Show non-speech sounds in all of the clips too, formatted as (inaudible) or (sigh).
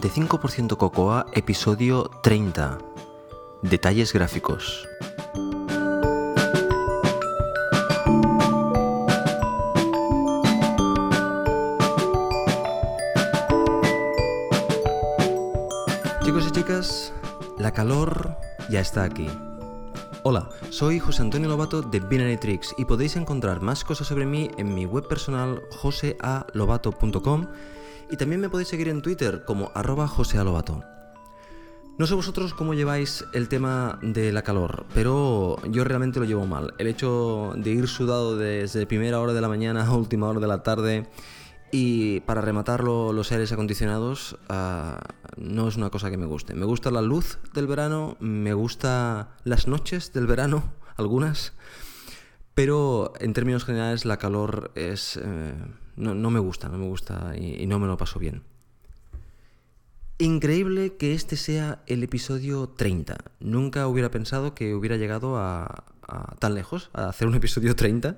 85% Cocoa, episodio 30. Detalles gráficos. Chicos y chicas, la calor ya está aquí. Hola, soy José Antonio Lobato de Binary Tricks y podéis encontrar más cosas sobre mí en mi web personal josealobato.com y también me podéis seguir en Twitter como arroba josealobato. No sé vosotros cómo lleváis el tema de la calor, pero yo realmente lo llevo mal. El hecho de ir sudado desde primera hora de la mañana a última hora de la tarde y para rematarlo los aires acondicionados ah, no es una cosa que me guste. Me gusta la luz del verano, me gusta las noches del verano, (laughs) algunas, pero en términos generales la calor es... Eh, no, me gusta, no me gusta y, no me lo paso bien. Increíble que este sea el episodio 30. Nunca hubiera pensado que hubiera llegado a, tan lejos, a hacer un episodio 30.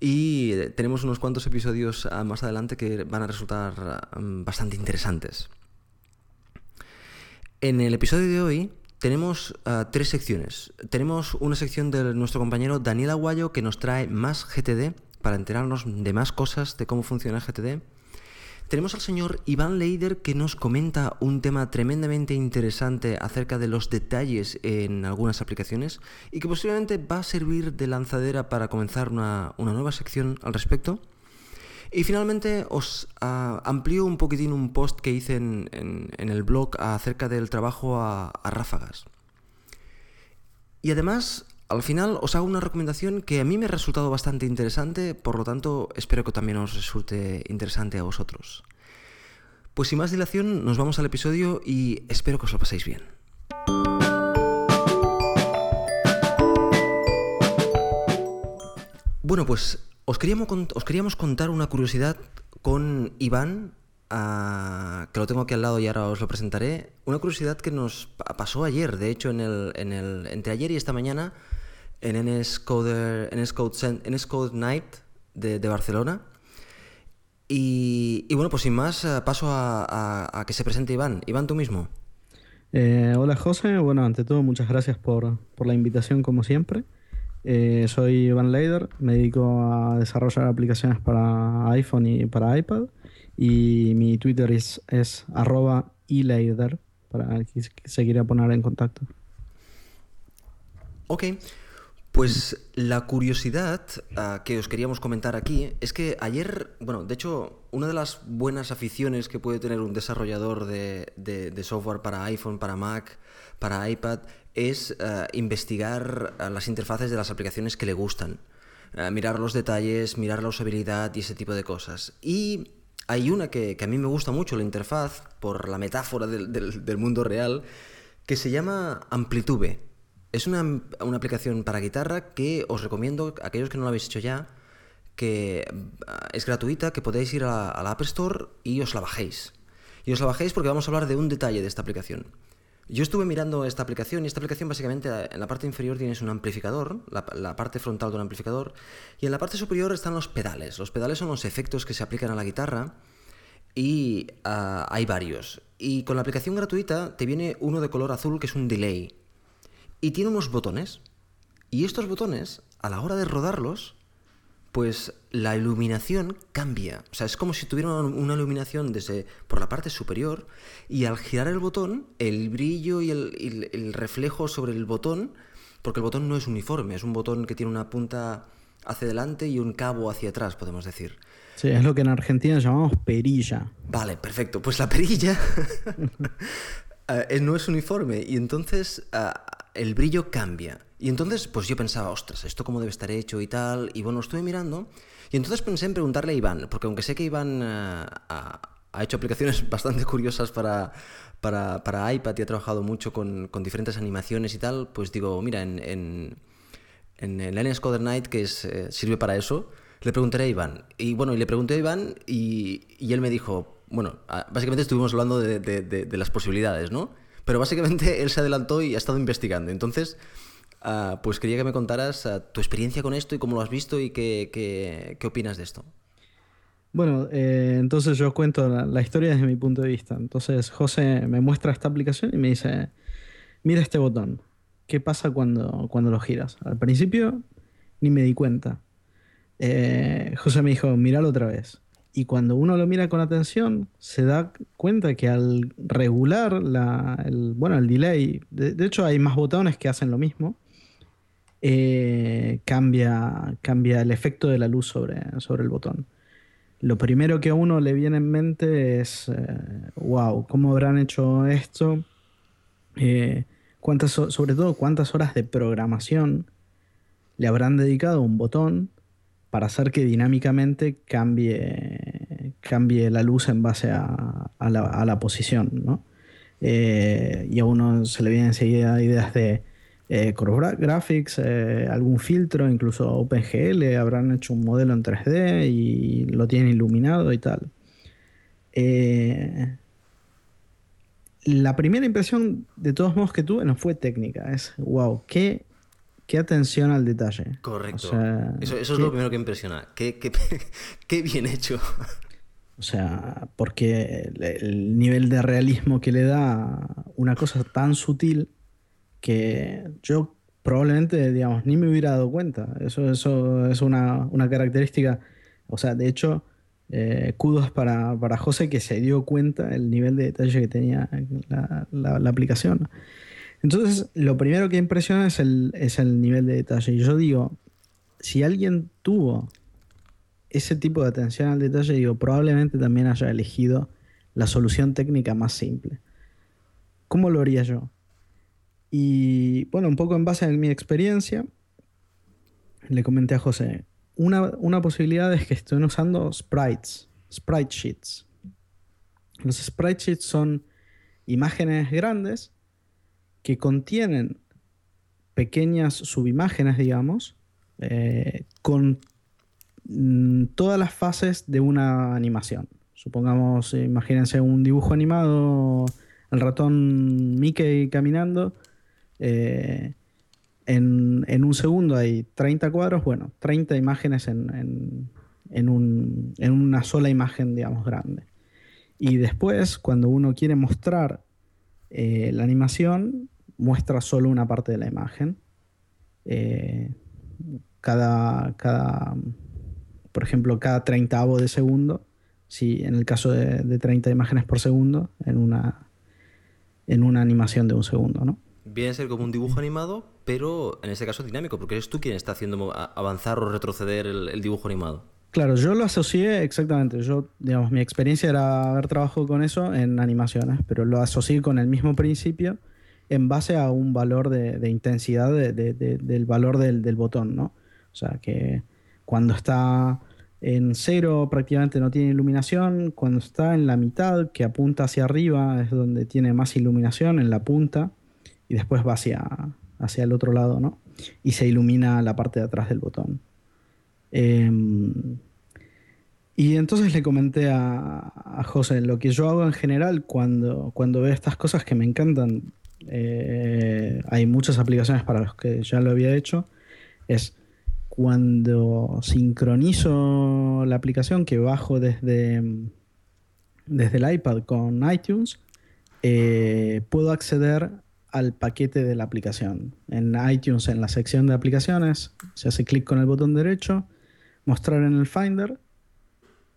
Y tenemos unos cuantos episodios ah, más adelante que van a resultar mm, bastante interesantes. En el episodio de hoy tenemos ah, tres secciones. Tenemos una sección de nuestro compañero Daniel Aguayo que nos trae más GTD para enterarnos de más cosas de cómo funciona GTD. Tenemos al señor Iván Leider que nos comenta un tema tremendamente interesante acerca de los detalles en algunas aplicaciones y que posiblemente va a servir de lanzadera para comenzar una, nueva sección al respecto. Y finalmente os amplío un poquitín un post que hice en, el blog acerca del trabajo a ráfagas. Y además al final os hago una recomendación que a mí me ha resultado bastante interesante, por lo tanto espero que también os resulte interesante a vosotros. Pues sin más dilación, nos vamos al episodio y espero que os lo paséis bien. Bueno, pues os queríamos, os queríamos contar una curiosidad con Iván, que lo tengo aquí al lado y ahora os lo presentaré. Una curiosidad que nos pasó ayer, de hecho, en el, entre ayer y esta mañana, en NSCode, Night de, Barcelona. Y, bueno, pues sin más, eh, paso a, que se presente Iván. Iván, tú mismo. Eh, hola José, bueno, ante todo muchas gracias por, la invitación como siempre. Eh, soy Iván Leider, me dedico a desarrollar aplicaciones para iPhone y para iPad y mi Twitter es, es arroba eleider para el que se quiera poner en contacto. Ok, pues la curiosidad ah, que os queríamos comentar aquí es que ayer, bueno, de hecho, una de las buenas aficiones que puede tener un desarrollador de, software para iPhone, para Mac, para iPad, es ah, investigar ah, las interfaces de las aplicaciones que le gustan. mirar los detalles, mirar la usabilidad y ese tipo de cosas. Y hay una que, a mí me gusta mucho, la interfaz, por la metáfora del, del mundo real, que se llama Amplitude. Es una, aplicación para guitarra que os recomiendo, aquellos que no lo habéis hecho ya, que ah, es gratuita, que podéis ir a, la App Store y os la bajéis. Y os la bajéis porque vamos a hablar de un detalle de esta aplicación. Yo estuve mirando esta aplicación y esta aplicación básicamente en la parte inferior tienes un amplificador, la, parte frontal de un amplificador, y en la parte superior están los pedales. Los pedales son los efectos que se aplican a la guitarra y ah, hay varios. Y con la aplicación gratuita te viene uno de color azul que es un delay y tiene unos botones. Y estos botones, a la hora de rodarlos, pues la iluminación cambia. O sea, es como si tuviera una iluminación desde por la parte superior y al girar el botón, el brillo y el, reflejo sobre el botón, porque el botón no es uniforme, es un botón que tiene una punta hacia adelante y un cabo hacia atrás, podemos decir. Sí, es lo que en Argentina llamamos perilla. Vale, perfecto. Pues la perilla (laughs) eh, no es uniforme y entonces eh, el brillo cambia. Y entonces, pues yo pensaba, ostras, ¿esto cómo debe estar hecho y tal? Y bueno, estuve mirando. Y entonces pensé en preguntarle a Iván, porque aunque sé que Iván eh, ha, hecho aplicaciones (laughs) bastante curiosas para, para, iPad y ha trabajado mucho con, diferentes animaciones y tal, pues digo, mira, en, en, en el NSCoder Night, que es, eh, sirve para eso, le preguntaré a Iván. Y bueno, y le pregunté a Iván y, y él me dijo, bueno, ah, básicamente estuvimos hablando de, de, de las posibilidades, ¿no? Pero básicamente (laughs) él se adelantó y ha estado investigando. Entonces, ah, pues quería que me contaras ah, tu experiencia con esto y cómo lo has visto y qué, qué, opinas de esto. Bueno, eh, entonces yo cuento la, historia desde mi punto de vista. Entonces José me muestra esta aplicación y me dice, mira este botón, ¿qué pasa cuando, cuando lo giras? Al principio ni me di cuenta. Eh, José me dijo, míralo otra vez. Y cuando uno lo mira con atención, se da cuenta que al regular la, el, bueno, el delay, de, hecho hay más botones que hacen lo mismo, eh, cambia, cambia el efecto de la luz sobre, sobre el botón. Lo primero que a uno le viene en mente es, wow, eh, ¿cómo habrán hecho esto? Eh, cuántas, sobre todo, cuántas horas de programación le habrán dedicado a un botón para hacer que dinámicamente cambie, cambie la luz en base a, la, posición. ¿no? Eh, y a uno se le vienen enseguida ideas de eh, Graphics, eh, algún filtro, incluso OpenGL, habrán hecho un modelo en 3D y lo tienen iluminado y tal. Eh, la primera impresión, de todos modos, que tuve no fue técnica, es wow, qué qué atención al detalle. Correcto. eso, es lo primero que impresiona. (laughs) Qué, bien hecho. O sea, porque el, nivel de realismo que le da una cosa tan sutil que yo probablemente, digamos, ni me hubiera dado cuenta. Eso, eso es una, característica. O sea, de hecho, eh, kudos para, para, José que se dio cuenta el nivel de detalle que tenía la, la aplicación. Entonces, lo primero que impresiona es el, nivel de detalle. Y yo digo, si alguien tuvo ese tipo de atención al detalle, digo, probablemente también haya elegido la solución técnica más simple. ¿Cómo lo haría yo? Y bueno, un poco en base a mi experiencia, le comenté a José, una, una posibilidad es que estén usando sprites, sprite sheets. Los sprite sheets son imágenes grandes que contienen pequeñas subimágenes, digamos, eh, con mm, todas las fases de una animación. Supongamos, imagínense un dibujo animado, el ratón Mickey caminando. Eh, en, un segundo hay 30 cuadros, bueno, 30 imágenes en, en una sola imagen, digamos, grande. Y después, cuando uno quiere mostrar eh, la animación, muestra solo una parte de la imagen. Eh, cada, cada, por ejemplo, cada treintavo de segundo, si en el caso de, de 30 imágenes por segundo, en una, en una animación de un segundo, ¿no? Viene a ser como un dibujo animado, pero en este caso dinámico, porque eres tú quien está haciendo avanzar o retroceder el, dibujo animado. Claro, yo lo asocié exactamente. Yo, digamos, mi experiencia era haber trabajado con eso en animaciones, pero lo asocié con el mismo principio en base a un valor de, intensidad del valor del, botón, ¿no? O sea, que cuando está en cero prácticamente no tiene iluminación, cuando está en la mitad, que apunta hacia arriba, es donde tiene más iluminación, en la punta, y después va hacia, hacia el otro lado, ¿no? Y se ilumina la parte de atrás del botón. Em, y entonces le comenté a, a, José, lo que yo hago en general cuando, cuando veo estas cosas que me encantan, eh, hay muchas aplicaciones para los que ya lo había hecho, es cuando sincronizo la aplicación que bajo desde, desde el iPad con iTunes, eh, puedo acceder al paquete de la aplicación. En iTunes, en la sección de aplicaciones, se hace clic con el botón derecho, mostrar en el Finder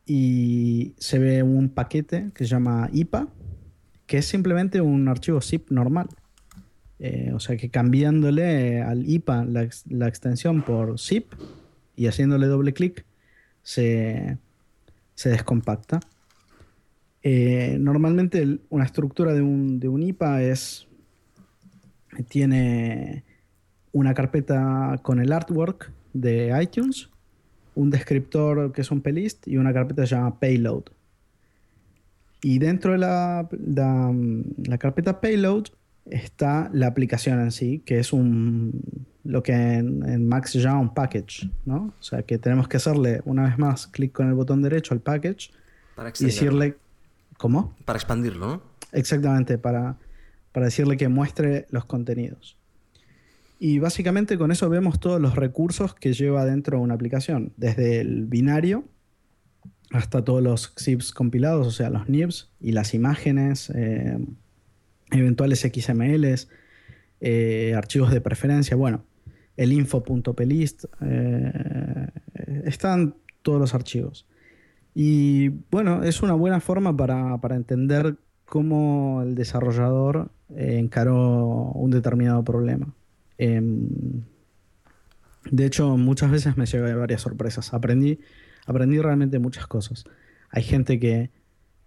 y se ve un paquete que se llama IPA, que es simplemente un archivo zip normal. Eh, o sea que cambiándole al IPA la, extensión por zip y haciéndole doble clic se, descompacta. Eh, normalmente una estructura de un, de un, IPA es tiene una carpeta con el artwork de iTunes, un descriptor que es un playlist y una carpeta que se llama payload. Y dentro de la, la, carpeta payload está la aplicación en sí, que es un lo que en, Mac se llama un package, ¿no? O sea que tenemos que hacerle una vez más clic con el botón derecho al package y decirle ¿cómo? Para expandirlo, ¿no? Exactamente, para, para decirle que muestre los contenidos. Y básicamente con eso vemos todos los recursos que lleva dentro una aplicación, desde el binario hasta todos los zips compilados, o sea, los NIBs y las imágenes, eh, eventuales XMLs, eh, archivos de preferencia, bueno, el info.plist, eh, están todos los archivos. Y bueno, es una buena forma para, para entender cómo el desarrollador encaró un determinado problema. Em, de hecho, muchas veces me llevé varias sorpresas. Aprendí, aprendí realmente muchas cosas. Hay gente que,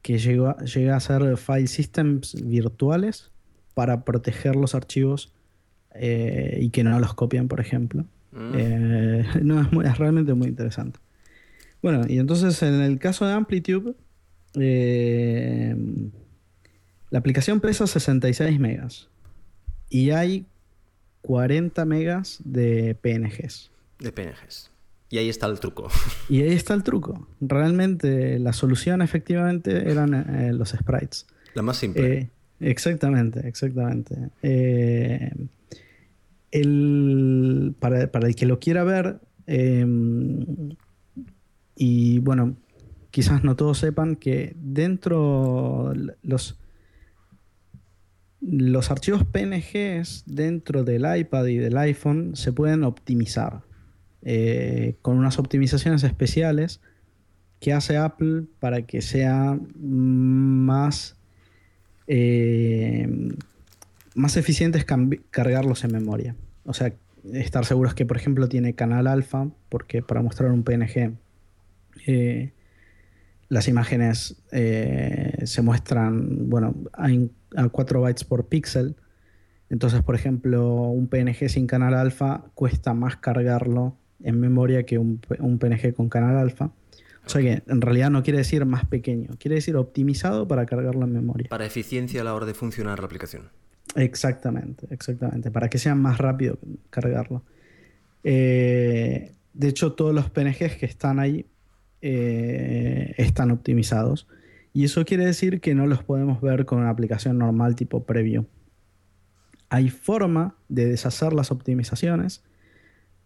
que llegó, llega a hacer file systems virtuales para proteger los archivos eh, y que no los copian, por ejemplo. Mm. Eh, (laughs) no, es, realmente muy interesante. Bueno, y entonces en el caso de Amplitude, eh, la aplicación pesa 66 megas y hay 40 megas de PNGs. De PNGs. Y ahí está el truco. Y ahí está el truco. Realmente la solución efectivamente eran eh, los sprites. La más simple. Eh, exactamente, exactamente. Eh, el, para, para, el que lo quiera ver, em, y bueno, quizás no todos sepan que dentro los los archivos PNGs dentro del iPad y del iPhone se pueden optimizar eh, con unas optimizaciones especiales que hace Apple para que sea más, eh, más eficientes cargarlos en memoria. O sea, estar seguros que, por ejemplo, tiene canal alfa, porque para mostrar un PNG eh, las imágenes se muestran, bueno, a 4 bytes por píxel. Entonces, por ejemplo, un PNG sin canal alfa cuesta más cargarlo en memoria que un, PNG con canal alfa. O sea que en realidad no quiere decir más pequeño, quiere decir optimizado para cargarlo en memoria. Para eficiencia a la hora de funcionar la aplicación. Exactamente, exactamente. Para que sea más rápido cargarlo. Eh, de hecho, todos los PNGs que están ahí eh, están optimizados. Y eso quiere decir que no los podemos ver con una aplicación normal tipo preview. Hay forma de deshacer las optimizaciones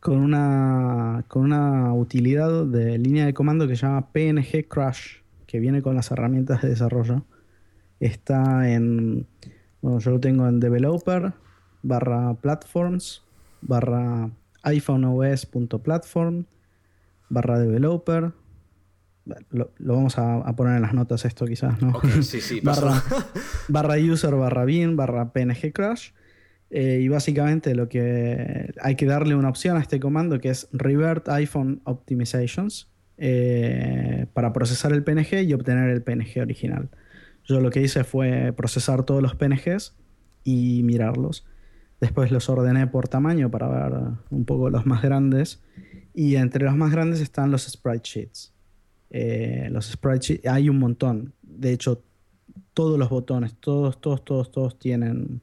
con una, con una utilidad de línea de comando que se llama PNG Crash, que viene con las herramientas de desarrollo. Está en, bueno, yo lo tengo en developer barra platforms barra iPhoneOS.platform barra developer lo, vamos a, poner en las notas esto quizás, ¿no? sí, sí, (laughs) barra, barra, user, barra bin, barra png crash. Eh, y básicamente lo que hay que darle una opción a este comando que es revert iPhone optimizations eh, para procesar el PNG y obtener el PNG original. Yo lo que hice fue procesar todos los PNGs y mirarlos. Después los ordené por tamaño para ver un poco los más grandes. Y entre los más grandes están los sprite sheets. Eh, los sprites, hay un montón. De hecho, todos los botones, todos, todos, todos, todos tienen,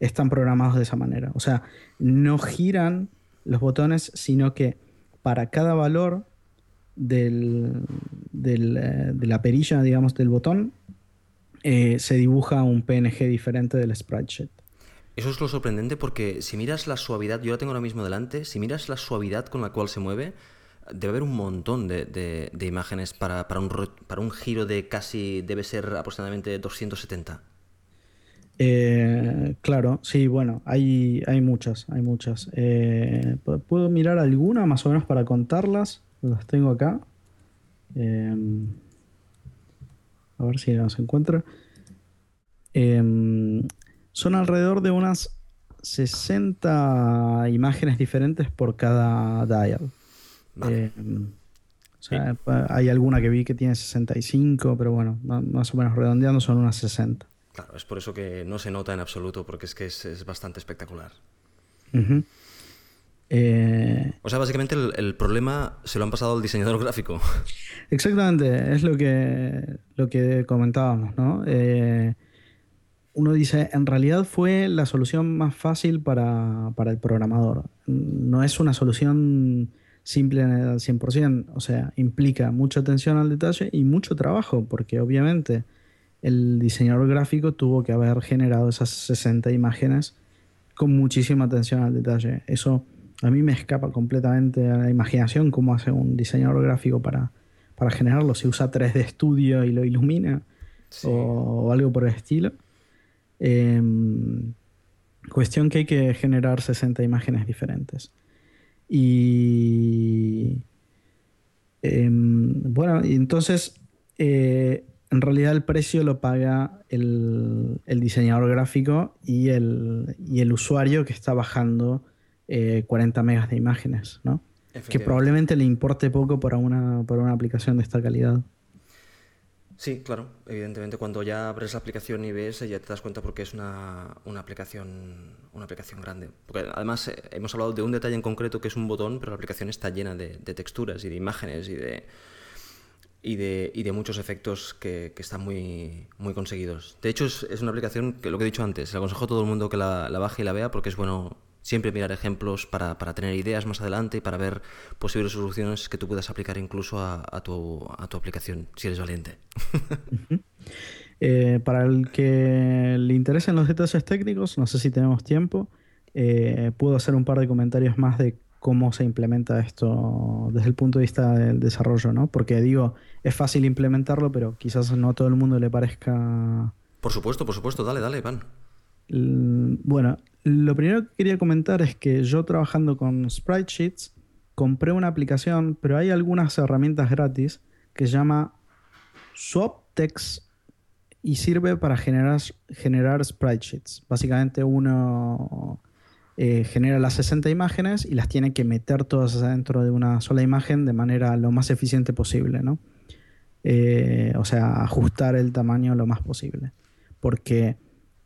están programados de esa manera. O sea, no giran los botones, sino que para cada valor del, eh, de la perilla, digamos, del botón, eh, se dibuja un PNG diferente del sprite sheet. Eso es lo sorprendente porque si miras la suavidad, yo la tengo ahora mismo delante, si miras la suavidad con la cual se mueve, debe haber un montón de, imágenes para, un, para un giro de casi, debe ser aproximadamente 270. Eh, claro, sí, bueno, hay, hay muchas, hay muchas. Eh, ¿Puedo mirar alguna más o menos para contarlas? Las tengo acá. Em, a ver si las encuentro. Em, son alrededor de unas 60 imágenes diferentes por cada dial. Eh, hay alguna que vi que tiene 65, pero bueno, más o menos redondeando son unas 60. Claro, es por eso que no se nota en absoluto, porque es que es, bastante espectacular. Eh, o sea, básicamente el, problema se lo han pasado al diseñador (laughs) gráfico. Exactamente, es lo que, lo que comentábamos, ¿no? Eh, uno dice, en realidad fue la solución más fácil para, para el programador. No es una solución simple al 100%, o sea, implica mucha atención al detalle y mucho trabajo, porque obviamente el diseñador gráfico tuvo que haber generado esas 60 imágenes con muchísima atención al detalle. Eso a mí me escapa completamente a la imaginación cómo hace un diseñador gráfico para, para generarlo, si usa 3D Studio y lo ilumina o, algo por el estilo. Em, cuestión que hay que generar 60 imágenes diferentes. Y em, bueno, y entonces eh, en realidad el precio lo paga el, diseñador gráfico y el, el, usuario que está bajando 40 eh, megas de imágenes, ¿no? Que probablemente le importe poco para una, para una aplicación de esta calidad. Sí, claro, evidentemente cuando ya abres la aplicación y ves, ya te das cuenta porque es una, una aplicación una aplicación grande. Porque además eh, hemos hablado de un detalle en concreto que es un botón, pero la aplicación está llena de, texturas y de imágenes y de, y de, y de muchos efectos que, que, están muy, muy conseguidos. De hecho, es, es, una aplicación que lo que he dicho antes, le aconsejo a todo el mundo que la, la baje y la vea porque es bueno siempre mirar ejemplos para, para, tener ideas más adelante y para ver posibles soluciones que tú puedas aplicar incluso a, tu, a tu, aplicación, si eres valiente. Eh, para el que le interesen los detalles técnicos, no sé si tenemos tiempo, eh, puedo hacer un par de comentarios más de cómo se implementa esto desde el punto de vista del desarrollo, ¿no? Porque digo, es fácil implementarlo, pero quizás no a todo el mundo le parezca... Por supuesto, por supuesto, dale, dale, Pan. Bueno, lo primero que quería comentar es que yo trabajando con Sprite Sheets compré una aplicación, pero hay algunas herramientas gratis que se llama SwapText y sirve para generar, generar sprite sheets. Básicamente uno eh, genera las 60 imágenes y las tiene que meter todas dentro de una sola imagen de manera lo más eficiente posible, ¿no? Eh, o sea, ajustar el tamaño lo más posible. Porque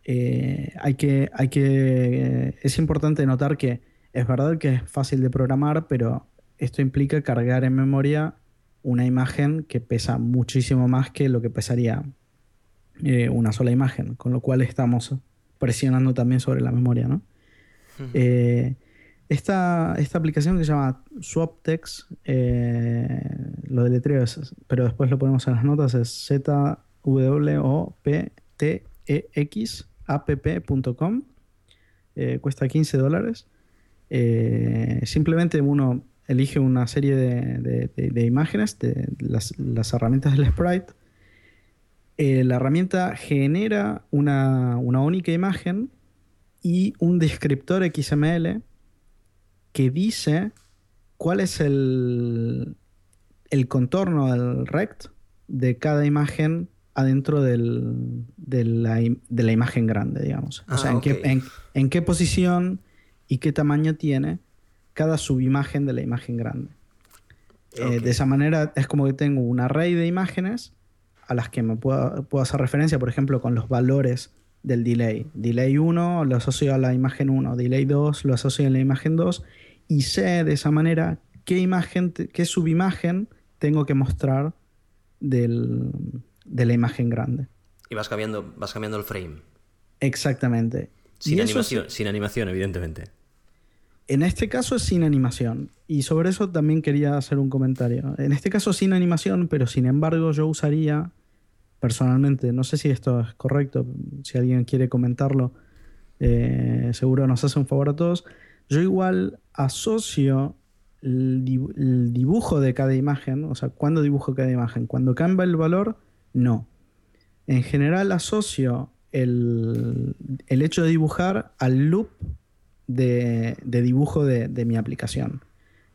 eh, hay que, hay que, es importante notar que es verdad que es fácil de programar, pero esto implica cargar en memoria una imagen que pesa muchísimo más que lo que pesaría una sola imagen, con lo cual estamos presionando también sobre la memoria. ¿no? Eh, esta, esta, aplicación que se llama SwapText, lo deletreo, es, pero después lo ponemos en las notas, es Z-W-O-P-T-E-X app.com. Eh, cuesta 15 dólares. Eh, simplemente uno elige una serie de, imágenes, de las, herramientas del sprite. Eh, la herramienta genera una, única imagen y un descriptor XML que dice cuál es el, el contorno del rect de cada imagen adentro del, de, la, de, la, imagen grande, digamos. o sea, ah, en, qué, en, qué, posición y qué tamaño tiene cada subimagen de la imagen grande. Eh, de esa manera es como que tengo un array de imágenes a las que me puedo, puedo, hacer referencia, por ejemplo, con los valores del delay. Delay 1 lo asocio a la imagen 1, delay 2 lo asocio a la imagen 2 y sé de esa manera qué imagen, qué subimagen tengo que mostrar del, de la imagen grande. Y vas cambiando, vas cambiando el frame. Exactamente. Sin, animación, sin animación, evidentemente. En este caso es sin animación. Y sobre eso también quería hacer un comentario. En este caso sin animación, pero sin embargo yo usaría personalmente, no sé si esto es correcto, si alguien quiere comentarlo, eh, seguro nos hace un favor a todos. Yo igual asocio el dibujo de cada imagen, o sea, cuando dibujo cada imagen, cuando cambia el valor, no. En general asocio el, hecho de dibujar al loop de, dibujo de, mi aplicación.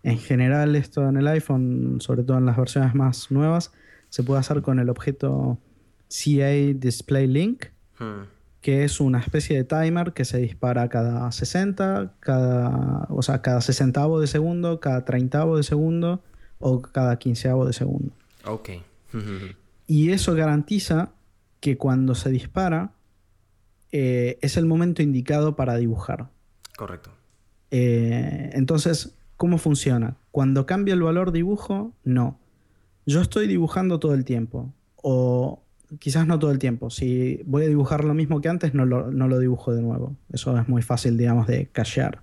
En general esto en el iPhone, sobre todo en las versiones más nuevas, se puede hacer con el objeto CA Display Link, hmm. que es una especie de timer que se dispara cada 60, cada, o sea, cada 60 de segundo, cada 30 de segundo o cada 15 de segundo. Ok. (laughs) Y eso garantiza que cuando se dispara eh, es el momento indicado para dibujar. Correcto. Eh, entonces, ¿cómo funciona? Cuando cambia el valor dibujo, no. Yo estoy dibujando todo el tiempo. O quizás no todo el tiempo. Si voy a dibujar lo mismo que antes, no lo, dibujo de nuevo. Eso es muy fácil, digamos, de cachear.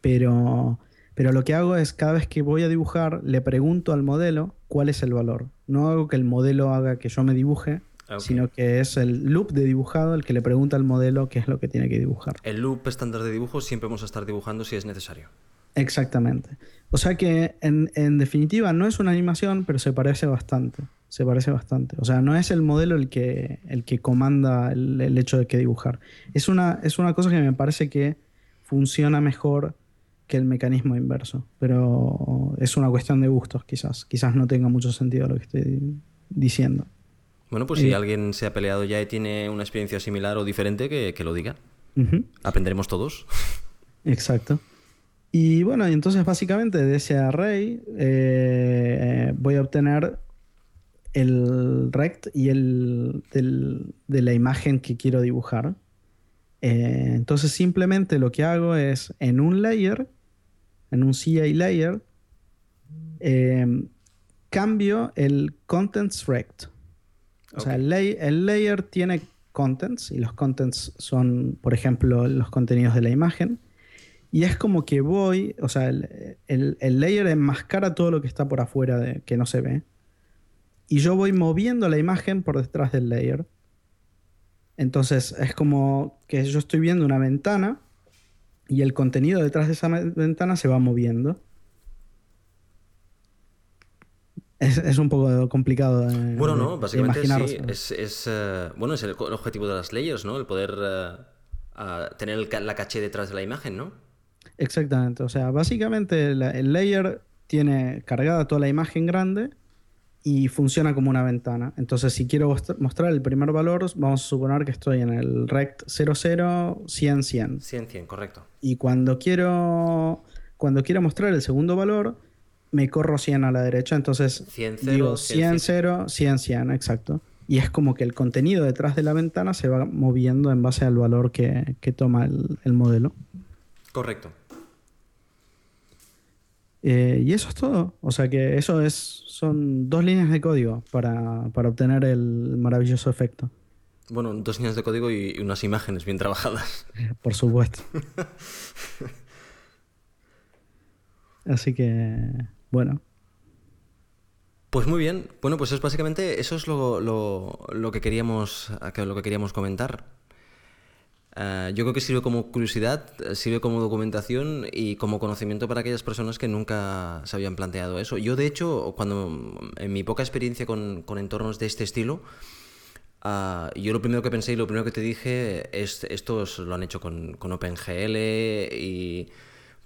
Pero pero lo que hago es, cada vez que voy a dibujar, le pregunto al modelo cuál es el valor. No hago que el modelo haga que yo me dibuje, sino que es el loop de dibujado el que le pregunta al modelo qué es lo que tiene que dibujar. El loop estándar de dibujo siempre vamos a estar dibujando si es necesario. Exactamente. O sea que en, en, definitiva no es una animación, pero se parece bastante. Se parece bastante. O sea, no es el modelo el que, el que comanda el, el hecho de que dibujar. Es una, es una cosa que me parece que funciona mejor que el mecanismo inverso. Pero es una cuestión de gustos, quizás. Quizás no tenga mucho sentido lo que estoy diciendo. Bueno, pues si eh, alguien se ha peleado ya y tiene una experiencia similar o diferente, que, que lo diga. Aprenderemos todos. Exacto. Y bueno, entonces básicamente de ese array eh, voy a obtener el rect y el de la imagen que quiero dibujar. Eh, entonces simplemente lo que hago es en un layer, en un CI layer, eh, cambio el contents rect. O sea, el, el layer tiene contents y los contents son, por ejemplo, los contenidos de la imagen. Y es como que voy, o sea, el, el, layer enmascara todo lo que está por afuera de, que no se ve. Y yo voy moviendo la imagen por detrás del layer. Entonces es como que yo estoy viendo una ventana y el contenido detrás de esa ventana se va moviendo. Es, un poco complicado. De, bueno, no, básicamente sí. Es, eh, bueno, es el, objetivo de las layers, ¿no? El poder eh, tener la caché detrás de la imagen, ¿no? Exactamente. O sea, básicamente el layer tiene cargada toda la imagen grande y funciona como una ventana. Entonces, si quiero mostrar el primer valor, vamos a suponer que estoy en el rect 00, 100, 100. 100, 100, correcto. Y cuando quiero, cuando quiero mostrar el segundo valor, me corro 100 a la derecha, entonces 100, 0, digo 100, 0, 100, 100, exacto. Y es como que el contenido detrás de la ventana se va moviendo en base al valor que, toma el, modelo. Correcto. Eh, y eso es todo. O sea que eso es, son dos líneas de código para, para obtener el maravilloso efecto. Bueno, dos líneas de código y unas imágenes bien trabajadas. (laughs) Por supuesto. (laughs) Así que bueno. Pues muy bien. Bueno, pues es básicamente eso es lo, lo, que queríamos lo que queríamos comentar. Eh, yo creo que sirve como curiosidad, sirve como documentación y como conocimiento para aquellas personas que nunca se habían planteado eso. Yo, de hecho, cuando en mi poca experiencia con, con entornos de este estilo, uh, yo lo primero que pensé y lo primero que te dije es estos lo han hecho con, con OpenGL y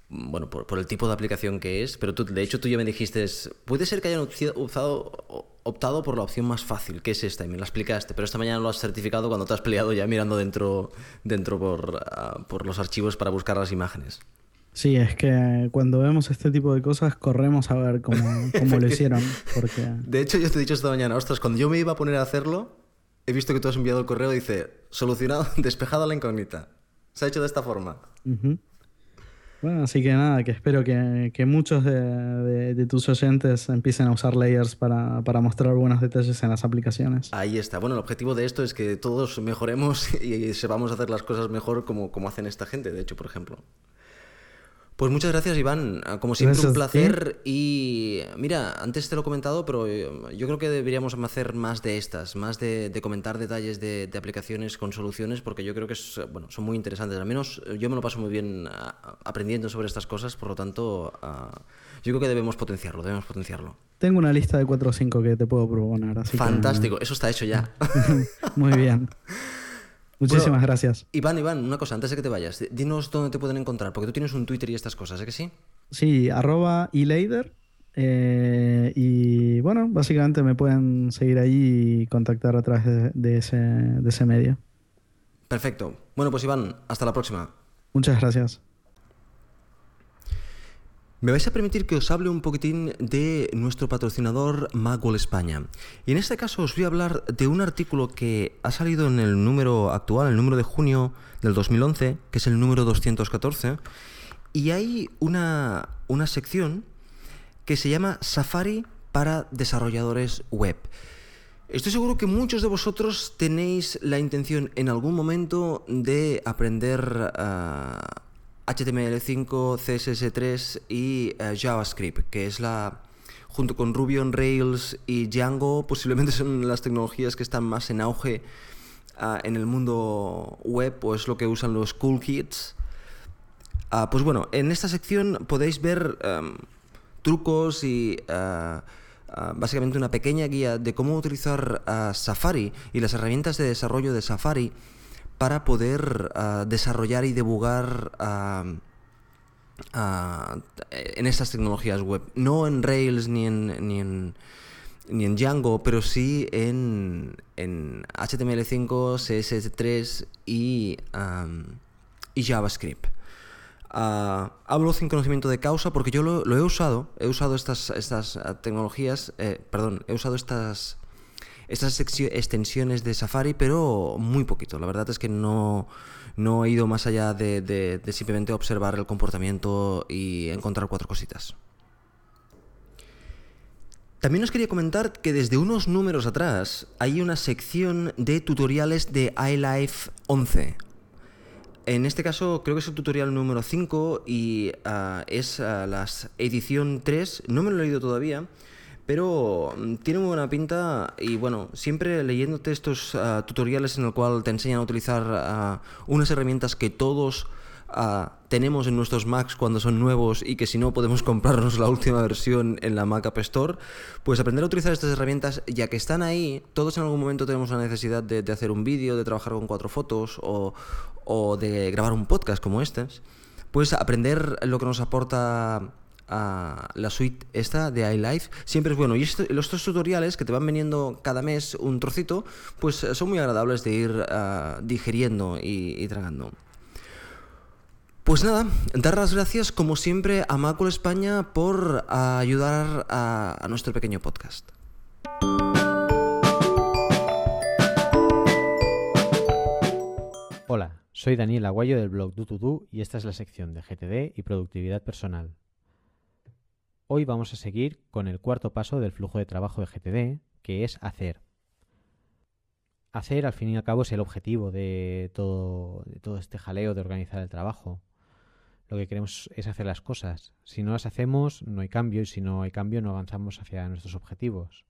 bueno, por, por, el tipo de aplicación que es, pero tú, de hecho tú ya me dijiste, puede ser que hayan optado, optado por la opción más fácil, que es esta, y me la explicaste, pero esta mañana lo has certificado cuando te has peleado ya mirando dentro, dentro por, uh, por los archivos para buscar las imágenes. Sí, es que cuando vemos este tipo de cosas corremos a ver cómo, (laughs) cómo lo hicieron. Porque... De hecho, yo te he dicho esta mañana, ostras, cuando yo me iba a poner a hacerlo, he visto que tú has enviado el correo y dice, solucionado, (laughs) despejado la incógnita. Se ha hecho de esta forma. Uh bueno, así que nada, que espero que, muchos de, tus oyentes empiecen a usar layers para, mostrar buenos detalles en las aplicaciones. Ahí está. Bueno, el objetivo de esto es que todos mejoremos (laughs) y sepamos hacer las cosas mejor como, como hacen esta gente, de hecho, por ejemplo. Pues muchas gracias, Iván. Ah, como siempre, un placer. Y mira, antes te lo he comentado, pero eh, yo creo que deberíamos hacer más de estas, más de, comentar detalles de, aplicaciones con soluciones, porque yo creo que bueno, son muy interesantes. Al menos yo me lo paso muy bien ah, aprendiendo sobre estas cosas, por lo tanto, ah, yo creo que debemos potenciarlo, debemos potenciarlo. Tengo una lista de 4 o 5 que te puedo proponer. Así Fantástico, eso está hecho ya. (laughs) muy bien. (laughs) Muchísimas gracias. Iván, Iván, una cosa, antes de que te vayas, dinos dónde te pueden encontrar, porque tú tienes un Twitter y estas cosas, ¿eh que sí? Sí, arroba eleider. Eh, y bueno, básicamente me pueden seguir ahí y contactar a través de, ese, de ese medio. Perfecto. Bueno, pues Iván, hasta la próxima. Muchas gracias. Me vais a permitir que os hable un poquitín de nuestro patrocinador Magwell España. Y en este caso os voy a hablar de un artículo que ha salido en el número actual, el número de junio del 2011, que es el número 214. Y hay una, una sección que se llama Safari para desarrolladores web. Estoy seguro que muchos de vosotros tenéis la intención en algún momento de aprender uh, HTML5, CSS3 y eh, JavaScript, que es la, junto con Ruby on Rails y Django, posiblemente (laughs) son las tecnologías que están más en auge ah, en el mundo web, o es lo que usan los cool kids. Ah, pues bueno, en esta sección podéis ver em, trucos y ah, ah, básicamente una pequeña guía de cómo utilizar Safari y las herramientas de desarrollo de Safari para poder desarrollar y debugar en estas tecnologías web. No en Rails ni en, ni en, Django, pero sí en, en HTML5, CSS3 y, y JavaScript. Ah, hablo sin conocimiento de causa porque yo lo, he usado, he usado estas, estas ah, tecnologías, eh, perdón, he usado estas, estas extensiones de Safari, pero muy poquito. La verdad es que no, no he ido más allá de, simplemente observar el comportamiento y encontrar cuatro cositas. También os quería comentar que desde unos números atrás hay una sección de tutoriales de iLife 11. En este caso creo que es el tutorial número 5 y ah, es uh, la edición 3. No me lo he leído todavía, pero mm, tiene muy buena pinta y bueno, siempre leyéndote estos ah, tutoriales en el cual te enseñan a utilizar unas herramientas que todos tenemos en nuestros Macs cuando son nuevos y que si no podemos (laughs) comprarnos la última versión en la Mac App Store, pues aprender a utilizar estas herramientas, ya que están ahí, todos en algún momento tenemos la necesidad de, hacer un vídeo, de trabajar con cuatro fotos o, de grabar un podcast como este, pues aprender lo que nos aporta la suite esta de iLife siempre es bueno. Y los estos tutoriales que te van veniendo cada mes un trocito, pues son muy agradables de ir digeriendo y, y tragando. Pues nada, dar las gracias como siempre a Macul España por ayudar a, nuestro pequeño podcast. Hola, soy Daniel Aguayo del blog DuTuDu y esta es la sección de GTD y productividad personal. Hoy vamos a seguir con el cuarto paso del flujo de trabajo de GTD, que es hacer. Hacer, al fin y al cabo, es el objetivo de todo, este jaleo de organizar el trabajo lo que queremos es hacer las cosas. Si no las hacemos, no hay cambio y si no hay cambio, no avanzamos hacia nuestros objetivos.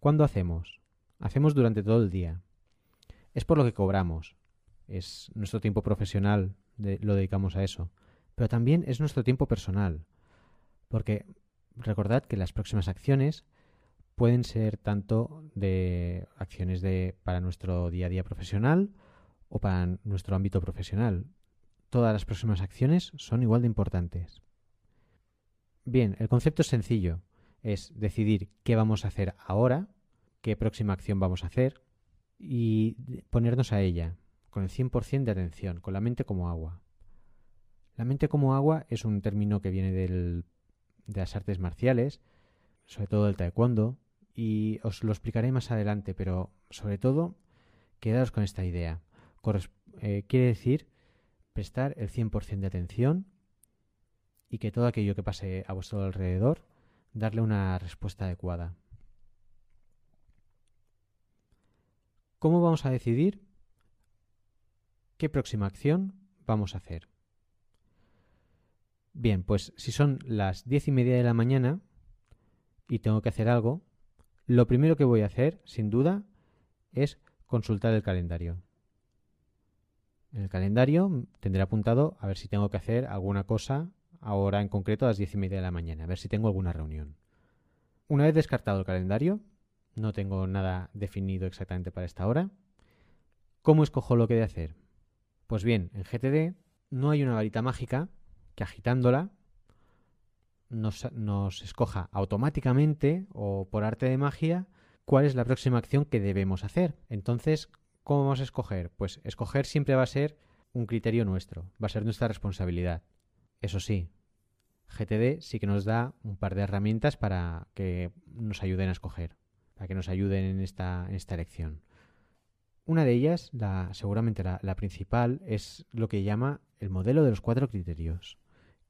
¿Cuándo hacemos? Hacemos durante todo el día. Es por lo que cobramos. Es nuestro tiempo profesional, lo dedicamos a eso. Pero también es nuestro tiempo personal. Porque recordad que las próximas acciones pueden ser tanto de acciones de para nuestro día a día profesional o para nuestro ámbito profesional todas las próximas acciones son igual de importantes. Bien, el concepto es sencillo. Es decidir qué vamos a hacer ahora, qué próxima acción vamos a hacer y ponernos a ella con el 100% de atención, con la mente como agua. La mente como agua es un término que viene del, de las artes marciales, sobre todo del taekwondo, y os lo explicaré más adelante, pero sobre todo, quedaros con esta idea. Eh, quiere decir prestar el 100% de atención y que todo aquello que pase a vuestro alrededor, darle una respuesta adecuada. ¿Cómo vamos a decidir qué próxima acción vamos a hacer? Bien, pues si son las diez y media de la mañana y tengo que hacer algo, lo primero que voy a hacer, sin duda, es consultar el calendario. En el calendario tendré apuntado a ver si tengo que hacer alguna cosa ahora en concreto a las diez y media de la mañana, a ver si tengo alguna reunión. Una vez descartado el calendario, no tengo nada definido exactamente para esta hora. ¿Cómo escojo lo que he de hacer? Pues bien, en GTD no hay una varita mágica que agitándola nos, nos, escoja automáticamente o por arte de magia cuál es la próxima acción que debemos hacer. Entonces, ¿Cómo vamos a escoger? Pues escoger siempre va a ser un criterio nuestro, va a ser nuestra responsabilidad. Eso sí, GTD sí que nos da un par de herramientas para que nos ayuden a escoger, para que nos ayuden en esta, esta elección. Una de ellas, la, seguramente la principal, es lo que llama el modelo de los cuatro criterios.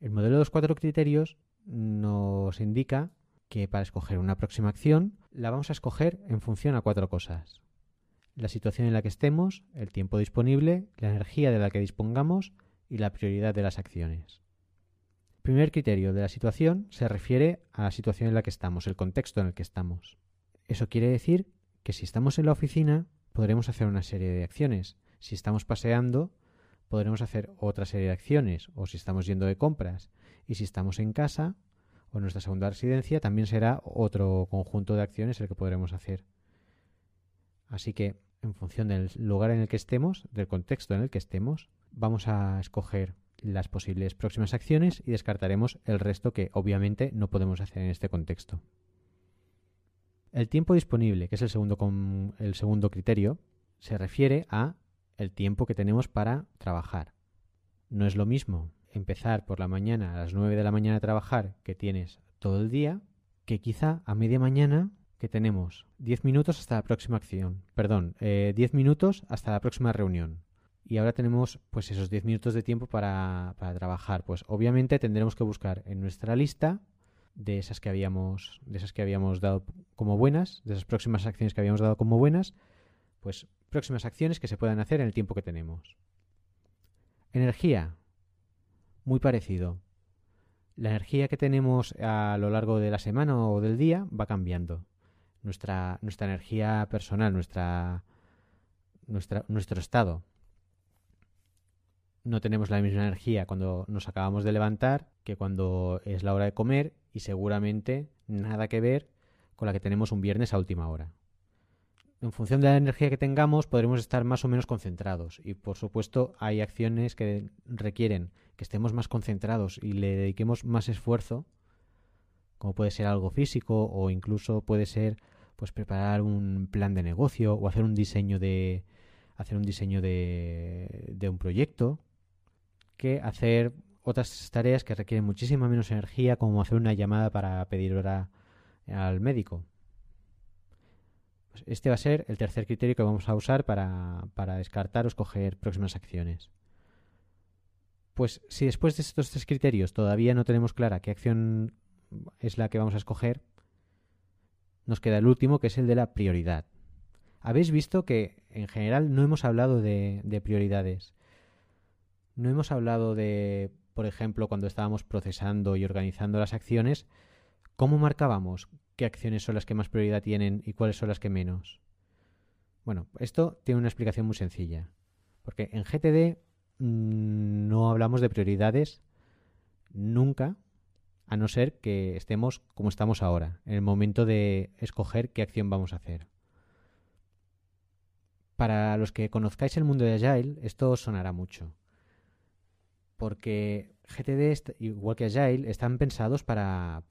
El modelo de los cuatro criterios nos indica que para escoger una próxima acción la vamos a escoger en función a cuatro cosas la situación en la que estemos, el tiempo disponible, la energía de la que dispongamos y la prioridad de las acciones. El primer criterio de la situación se refiere a la situación en la que estamos, el contexto en el que estamos. Eso quiere decir que si estamos en la oficina podremos hacer una serie de acciones. Si estamos paseando, podremos hacer otra serie de acciones, o si estamos yendo de compras, y si estamos en casa o en nuestra segunda residencia, también será otro conjunto de acciones el que podremos hacer. Así que, en función del lugar en el que estemos, del contexto en el que estemos, vamos a escoger las posibles próximas acciones y descartaremos el resto que obviamente no podemos hacer en este contexto. El tiempo disponible, que es el segundo, el segundo criterio, se refiere a el tiempo que tenemos para trabajar. No es lo mismo empezar por la mañana a las 9 de la mañana a trabajar que tienes todo el día, que quizá a media mañana que tenemos 10 minutos hasta la próxima acción. Perdón, 10 eh, minutos hasta la próxima reunión. Y ahora tenemos pues esos 10 minutos de tiempo para, para trabajar. Pues obviamente tendremos que buscar en nuestra lista de esas que habíamos de esas que habíamos dado como buenas, de esas próximas acciones que habíamos dado como buenas, pues próximas acciones que se puedan hacer en el tiempo que tenemos. Energía. Muy parecido. La energía que tenemos a lo largo de la semana o del día va cambiando. Nuestra, nuestra energía personal, nuestra, nuestra, nuestro estado. No tenemos la misma energía cuando nos acabamos de levantar que cuando es la hora de comer y seguramente nada que ver con la que tenemos un viernes a última hora en función de la energía que tengamos, podremos estar más o menos concentrados. Y por supuesto, hay acciones que requieren que estemos más concentrados y le dediquemos más esfuerzo, como puede ser algo físico o incluso puede ser pues preparar un plan de negocio o hacer un diseño de hacer un diseño de, de un proyecto que hacer otras tareas que requieren muchísima menos energía como hacer una llamada para pedir hora al médico este va a ser el tercer criterio que vamos a usar para, descartar o escoger próximas acciones. Pues si después de estos tres criterios todavía no tenemos clara qué acción es la que vamos a escoger, nos queda el último, que es el de la prioridad. Habéis visto que en general no hemos hablado de, de prioridades. No hemos hablado de, por ejemplo, cuando estábamos procesando y organizando las acciones, ¿cómo marcábamos qué acciones son las que más prioridad tienen y cuáles son las que menos? Bueno, esto tiene una explicación muy sencilla. Porque en GTD mm, no hablamos de prioridades nunca, a no ser que estemos como estamos ahora, en el momento de escoger qué acción vamos a hacer. Para los que conozcáis el mundo de Agile, esto sonará mucho. Porque GTD, igual que Agile, están pensados para,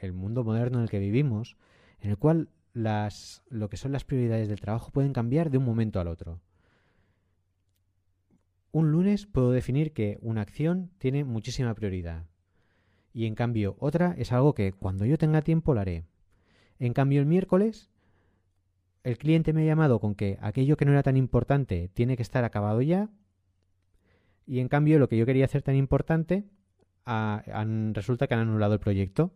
el mundo moderno en el que vivimos, en el cual las, lo que son las prioridades del trabajo pueden cambiar de un momento al otro. Un lunes puedo definir que una acción tiene muchísima prioridad y en cambio otra es algo que cuando yo tenga tiempo lo haré. En cambio el miércoles el cliente me ha llamado con que aquello que no era tan importante tiene que estar acabado ya y en cambio lo que yo quería hacer tan importante resulta que han anulado el proyecto.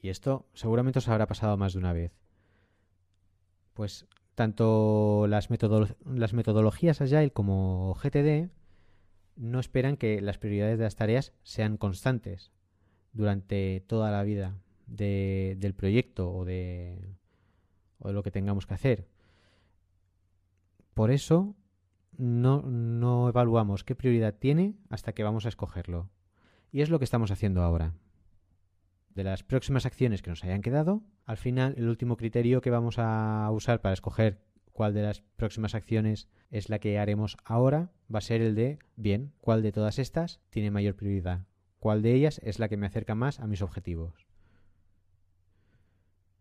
Y esto seguramente os habrá pasado más de una vez. Pues tanto las, metodologías Agile como GTD no esperan que las prioridades de las tareas sean constantes durante toda la vida del proyecto o de lo que tengamos que hacer. Por eso no, no evaluamos qué prioridad tiene hasta que vamos a escogerlo. Y es lo que estamos haciendo ahora. De las próximas acciones que nos hayan quedado, al final el último criterio que vamos a usar para escoger cuál de las próximas acciones es la que haremos ahora va a ser el de, bien, cuál de todas estas tiene mayor prioridad, cuál de ellas es la que me acerca más a mis objetivos.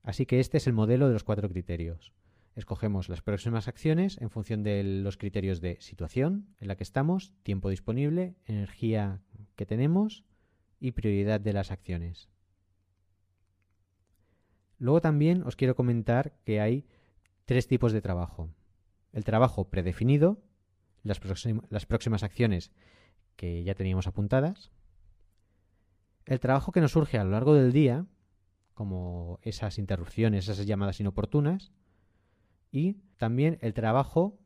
Así que este es el modelo de los cuatro criterios. Escogemos las próximas acciones en función de los criterios de situación en la que estamos, tiempo disponible, energía que tenemos y prioridad de las acciones. Luego también os quiero comentar que hay tres tipos de trabajo. El trabajo predefinido, las, las próximas acciones que ya teníamos apuntadas, el trabajo que nos surge a lo largo del día, como esas interrupciones, esas llamadas inoportunas, y también el trabajo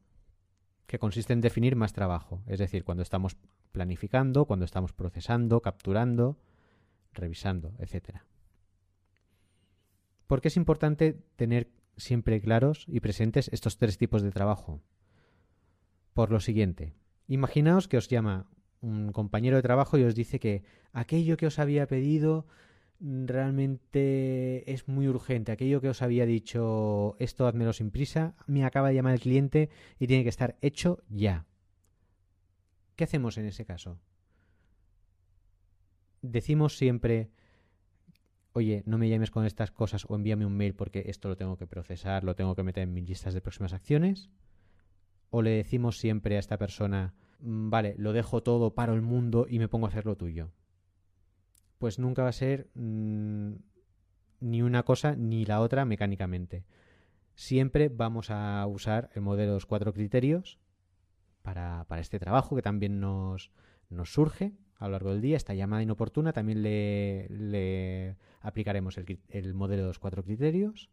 que consiste en definir más trabajo, es decir, cuando estamos planificando, cuando estamos procesando, capturando, revisando, etc. ¿Por qué es importante tener siempre claros y presentes estos tres tipos de trabajo? por lo siguiente. Imaginaos que os llama un compañero de trabajo y os dice que aquello que os había pedido realmente es muy urgente. Aquello que os había dicho, esto házmelo sin prisa, me acaba de llamar el cliente y tiene que estar hecho ya. ¿Qué hacemos en ese caso? Decimos siempre, oye, no me llames con estas cosas o envíame un mail porque esto lo tengo que procesar, lo tengo que meter en mis listas de próximas acciones. O le decimos siempre a esta persona, mm, vale, lo dejo todo, paro el mundo y me pongo a hacer lo tuyo. Pues nunca va a ser mm, ni una cosa ni la otra mecánicamente. Siempre vamos a usar el modelo de los cuatro criterios para, este trabajo que también nos, nos surge a lo largo del día, esta llamada inoportuna, también le, aplicaremos el, modelo de los cuatro criterios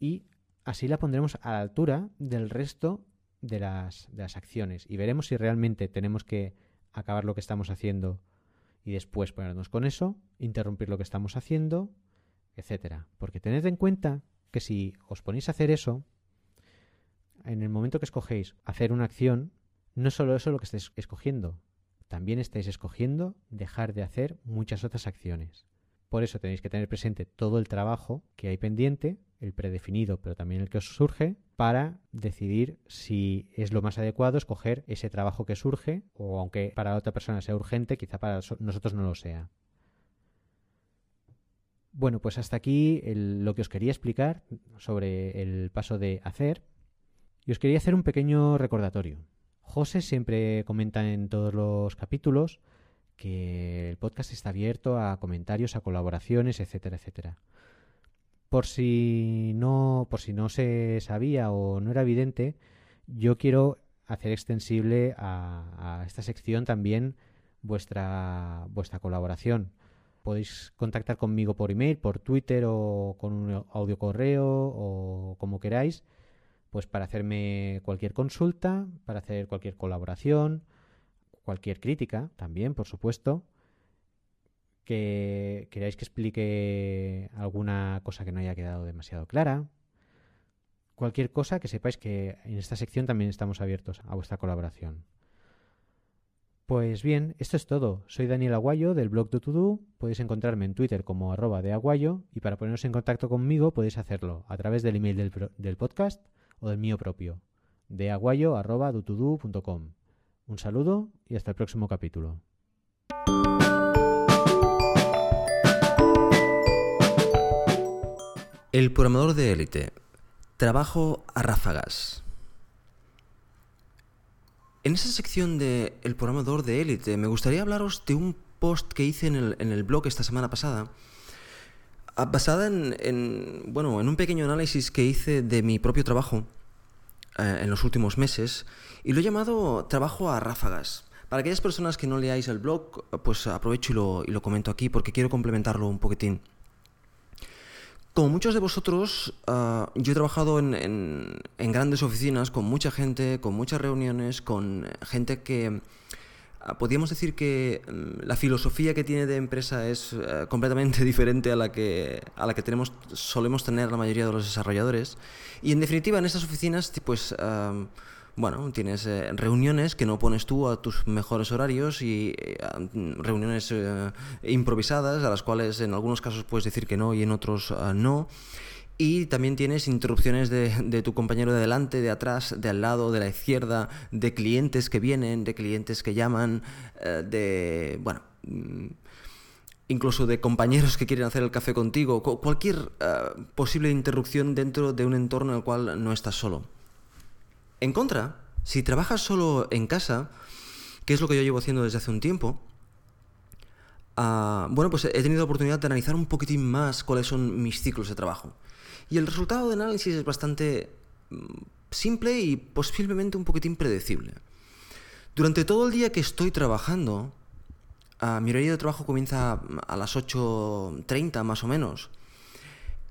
y así la pondremos a la altura del resto de las, de las acciones y veremos si realmente tenemos que acabar lo que estamos haciendo y después ponernos con eso, interrumpir lo que estamos haciendo, etcétera. Porque tened en cuenta que si os ponéis a hacer eso, en el momento que escogéis hacer una acción, no es solo eso lo que estáis escogiendo, también estáis escogiendo dejar de hacer muchas otras acciones. Por eso tenéis que tener presente todo el trabajo que hay pendiente, el predefinido, pero también el que os surge, para decidir si es lo más adecuado escoger ese trabajo que surge, o aunque para otra persona sea urgente, quizá para nosotros no lo sea. Bueno, pues hasta aquí lo que os quería explicar sobre el paso de hacer. Y os quería hacer un pequeño recordatorio. José siempre comenta en todos los capítulos que el podcast está abierto a comentarios, a colaboraciones, etcétera, etcétera. Por si no, por si no se sabía o no era evidente, yo quiero hacer extensible a, esta sección también vuestra, vuestra colaboración. Podéis contactar conmigo por email, por Twitter o con un audio correo o como queráis pues para hacerme cualquier consulta, para hacer cualquier colaboración, cualquier crítica también, por supuesto, que queráis que explique alguna cosa que no haya quedado demasiado clara, cualquier cosa que sepáis que en esta sección también estamos abiertos a vuestra colaboración. Pues bien, esto es todo. Soy Daniel Aguayo del blog de Todo. Podéis encontrarme en Twitter como arroba de Aguayo y para poneros en contacto conmigo podéis hacerlo a través del email del, podcast o del mío propio, de. Un saludo y hasta el próximo capítulo. El programador de élite. Trabajo a ráfagas. En esa sección de El programador de élite me gustaría hablaros de un post que hice en el, en el blog esta semana pasada basada en, bueno, en un pequeño análisis que hice de mi propio trabajo eh, en los últimos meses y lo he llamado trabajo a ráfagas. Para aquellas personas que no leáis el blog, pues aprovecho y lo, y lo comento aquí porque quiero complementarlo un poquitín. Como muchos de vosotros, ah, yo he trabajado en, en, grandes oficinas con mucha gente, con muchas reuniones, con gente que Ah, podríamos decir que mm, la filosofía que tiene de empresa es eh, (laughs) completamente diferente a la que a la que tenemos solemos tener la mayoría de los desarrolladores. Y en definitiva en estas oficinas pues bueno, tienes eh, reuniones que no pones tú a tus mejores horarios y eh, reuniones improvisadas a las cuales en algunos casos puedes decir que no y en otros no. Y también tienes interrupciones de, tu compañero de delante, de atrás, de al lado, de la izquierda, de clientes que vienen, de clientes que llaman, eh, de, bueno, mm, incluso de compañeros que quieren hacer el café contigo, cualquier eh, posible interrupción dentro de un entorno en el cual no estás solo. En contra, si trabajas solo en casa, que es lo que yo llevo haciendo desde hace un tiempo, ah, bueno, pues he tenido la oportunidad de analizar un poquitín más cuáles son mis ciclos de trabajo. Y el resultado de análisis es bastante mm, simple y posiblemente un poquitín predecible. Durante todo el día que estoy trabajando, mi horario de trabajo comienza a las 8.30 más o menos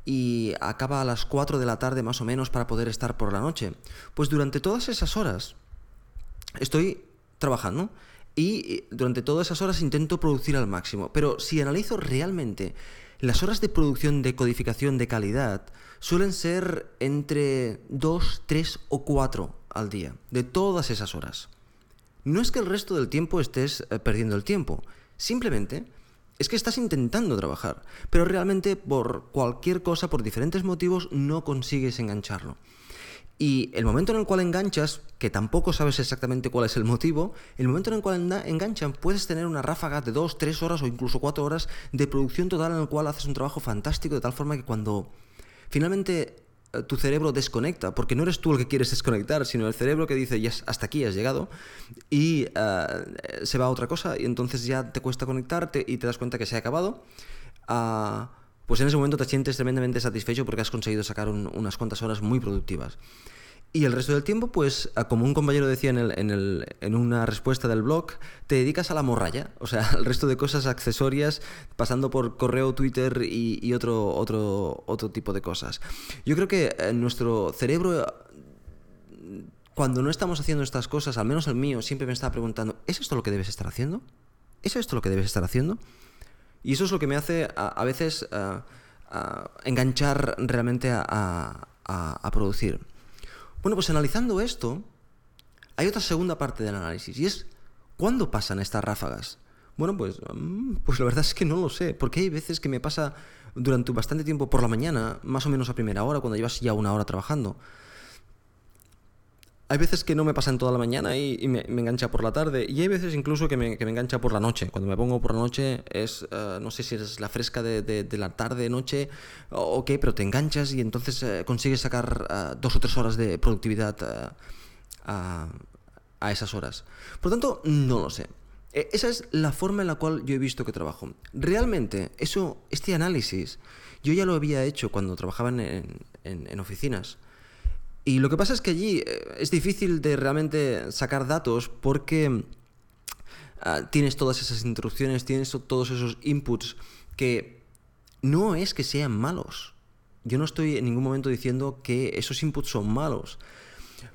y acaba a las 4 de la tarde más o menos para poder estar por la noche. Pues durante todas esas horas estoy trabajando y durante todas esas horas intento producir al máximo. Pero si analizo realmente las horas de producción de codificación de calidad suelen ser entre 2, 3 o 4 al día, de todas esas horas. No es que el resto del tiempo estés eh, perdiendo el tiempo, simplemente es que estás intentando trabajar, pero realmente por cualquier cosa, por diferentes motivos, no consigues engancharlo. Y el momento en el cual enganchas, que tampoco sabes exactamente cuál es el motivo, el momento en el cual enganchan puedes tener una ráfaga de 2, 3 horas o incluso 4 horas de producción total en el cual haces un trabajo fantástico de tal forma que cuando finalmente tu cerebro desconecta, porque no eres tú el que quieres desconectar, sino el cerebro que dice, ya hasta aquí has llegado, y eh, se va a otra cosa, y entonces ya te cuesta conectarte y te das cuenta que se ha acabado. Uh, pues en ese momento te sientes tremendamente satisfecho porque has conseguido sacar unas cuantas horas muy productivas. Y el resto del tiempo, pues, como un compañero decía en, el, en, una respuesta del blog, te dedicas a la morralla, o sea, (laughs) al resto de cosas accesorias, pasando por correo, Twitter y, otro, otro, otro tipo de cosas. Yo creo que eh, nuestro cerebro, cuando no estamos haciendo estas cosas, al menos el mío, siempre me está preguntando, ¿es esto lo que debes estar haciendo? ¿Es esto lo que debes estar haciendo? Y eso es lo que me hace a, veces enganchar realmente a, producir. Bueno, pues analizando esto, hay otra segunda parte del análisis y es ¿cuándo pasan estas ráfagas? Bueno, pues, mm, pues la verdad es que no lo sé, porque hay veces que me pasa durante bastante tiempo por la mañana, más o menos a primera hora, cuando llevas ya una hora trabajando. Hay veces que no me pasa en toda la mañana y, me, engancha por la tarde. Y hay veces incluso que me, engancha por la noche. Cuando me pongo por la noche es, eh, no sé si es la fresca de, la tarde, noche o, qué, pero te enganchas y entonces eh, consigues sacar eh, dos o tres horas de productividad a, a, esas horas. Por lo tanto, no lo sé. E, esa es la forma en la cual yo he visto que trabajo. Realmente, eso, este análisis, yo ya lo había hecho cuando trabajaba en, en oficinas. Y lo que pasa es que allí eh, es difícil de realmente sacar datos porque ah, tienes todas esas instrucciones, tienes todos esos inputs que no es que sean malos. Yo no estoy en ningún momento diciendo que esos inputs son malos.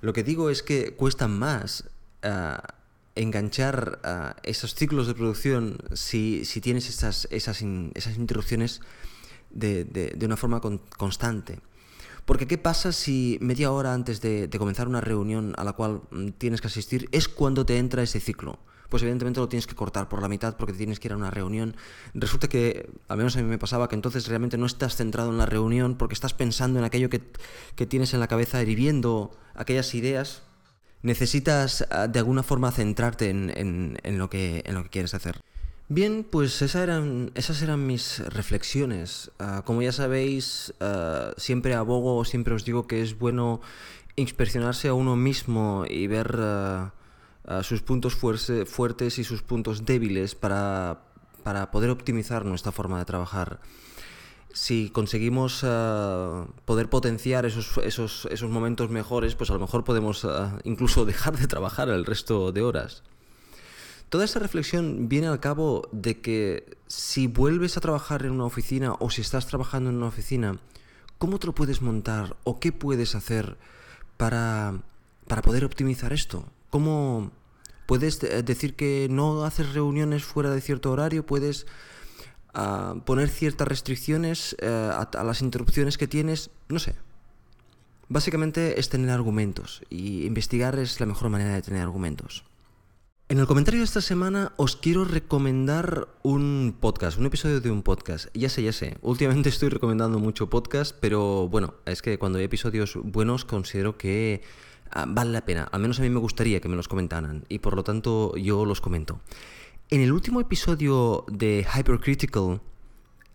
Lo que digo es que cuesta más ah, enganchar ah, esos ciclos de producción si, tienes esas, instrucciones de, una forma constante. Porque ¿qué pasa si media hora antes de, comenzar una reunión a la cual mm, tienes que asistir es cuando te entra ese ciclo? Pues evidentemente lo tienes que cortar por la mitad porque tienes que ir a una reunión. Resulta que, al menos a mí me pasaba, que entonces realmente no estás centrado en la reunión porque estás pensando en aquello que, tienes en la cabeza, hirviendo aquellas ideas. Necesitas ah, de alguna forma centrarte en, lo que, en lo que quieres hacer. Bien, pues esas eran, mis reflexiones. Ah, como ya sabéis, ah, siempre abogo, siempre os digo que es bueno inspeccionarse a uno mismo y ver ah, sus puntos fuertes y sus puntos débiles para, poder optimizar nuestra forma de trabajar. Si conseguimos poder potenciar esos, esos, esos, momentos mejores, pues a lo mejor podemos incluso (laughs) dejar de trabajar el resto de horas. Toda esa reflexión viene al cabo de que si vuelves a trabajar en una oficina o si estás trabajando en una oficina, ¿cómo te lo puedes montar o qué puedes hacer para, para poder optimizar esto? ¿Cómo puedes decir que no haces reuniones fuera de cierto horario? ¿Puedes ah, poner ciertas restricciones eh, a las interrupciones que tienes? No sé. Básicamente es tener argumentos y investigar es la mejor manera de tener argumentos. En el comentario de esta semana os quiero recomendar un podcast, un episodio de un podcast. Ya sé, ya sé, últimamente (laughs) estoy recomendando mucho podcast, pero bueno, es que cuando hay episodios buenos considero que ah, vale la pena. Al menos a mí me gustaría que me los comentaran y por lo tanto yo los comento. En el último episodio de Hypercritical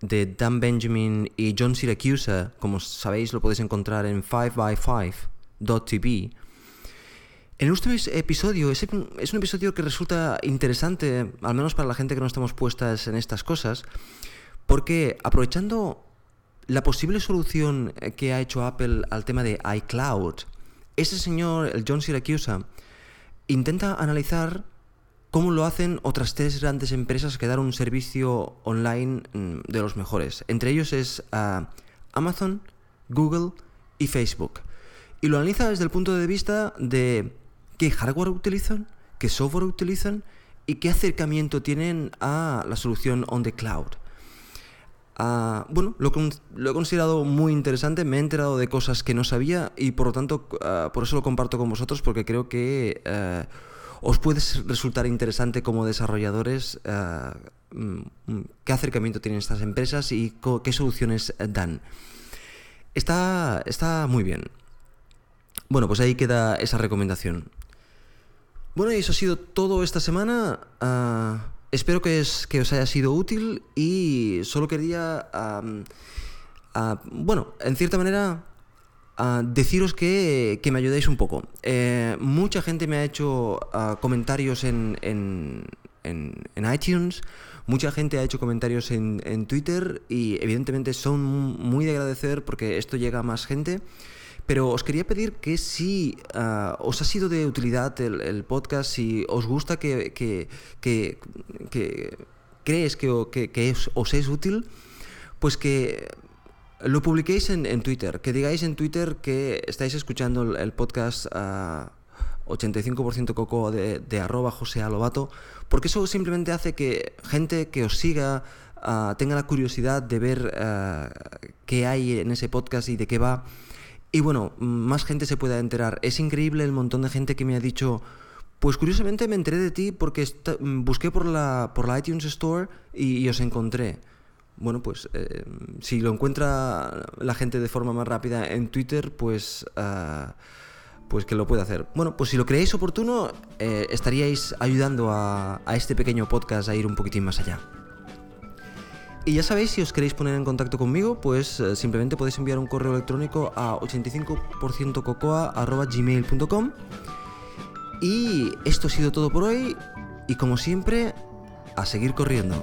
de Dan Benjamin y John Siracusa, como sabéis lo podéis encontrar en 5by5.tv, en último episodio, es, es un episodio que resulta interesante, al menos para la gente que no estamos puestas en estas cosas, porque aprovechando la posible solución que ha hecho Apple al tema de iCloud, ese señor, el John Siracusa, intenta analizar cómo lo hacen otras tres grandes empresas que dan un servicio online mm, de los mejores. Entre ellos es ah, Amazon, Google y Facebook. Y lo analiza desde el punto de vista de qué hardware utilizan, qué software utilizan y qué acercamiento tienen a la solución on the cloud. Ah, bueno, lo, he considerado muy interesante, me he enterado de cosas que no sabía y por lo tanto, ah, por eso lo comparto con vosotros porque creo que eh, os puede resultar interesante como desarrolladores ah, mm, qué acercamiento tienen estas empresas y qué soluciones dan. Está, está muy bien. Bueno, pues ahí queda esa recomendación. Bueno, y eso ha sido todo esta semana. Espero que, os haya sido útil y solo quería, bueno, en cierta manera, deciros que, me ayudéis un poco. Eh, mucha gente me ha hecho comentarios en, en, iTunes, mucha gente ha hecho comentarios en, en Twitter y evidentemente son muy de agradecer porque esto llega a más gente. Pero os quería pedir que si ah, os ha sido de utilidad el, podcast, si os gusta que, que, crees que, os, es útil, pues que lo publiquéis en, Twitter, que digáis en Twitter que estáis escuchando el, podcast 85% coco de, de, arroba José Alobato, porque eso simplemente hace que gente que os siga ah, tenga la curiosidad de ver ah, qué hay en ese podcast y de qué va y bueno, más gente se pueda enterar. Es increíble el montón de gente que me ha dicho, pues curiosamente me enteré de ti porque busqué por la, por la iTunes Store y, os encontré. Bueno, pues eh, si lo encuentra la gente de forma más rápida en Twitter, pues, ah, pues que lo puede hacer. Bueno, pues si lo creéis oportuno, eh, estaríais ayudando a este pequeño podcast a ir un poquitín más allá. Y ya sabéis, si os queréis poner en contacto conmigo, pues eh, simplemente podéis enviar un correo electrónico a 85%cocoa.gmail.com Y esto ha sido todo por hoy. Y como siempre, a seguir corriendo.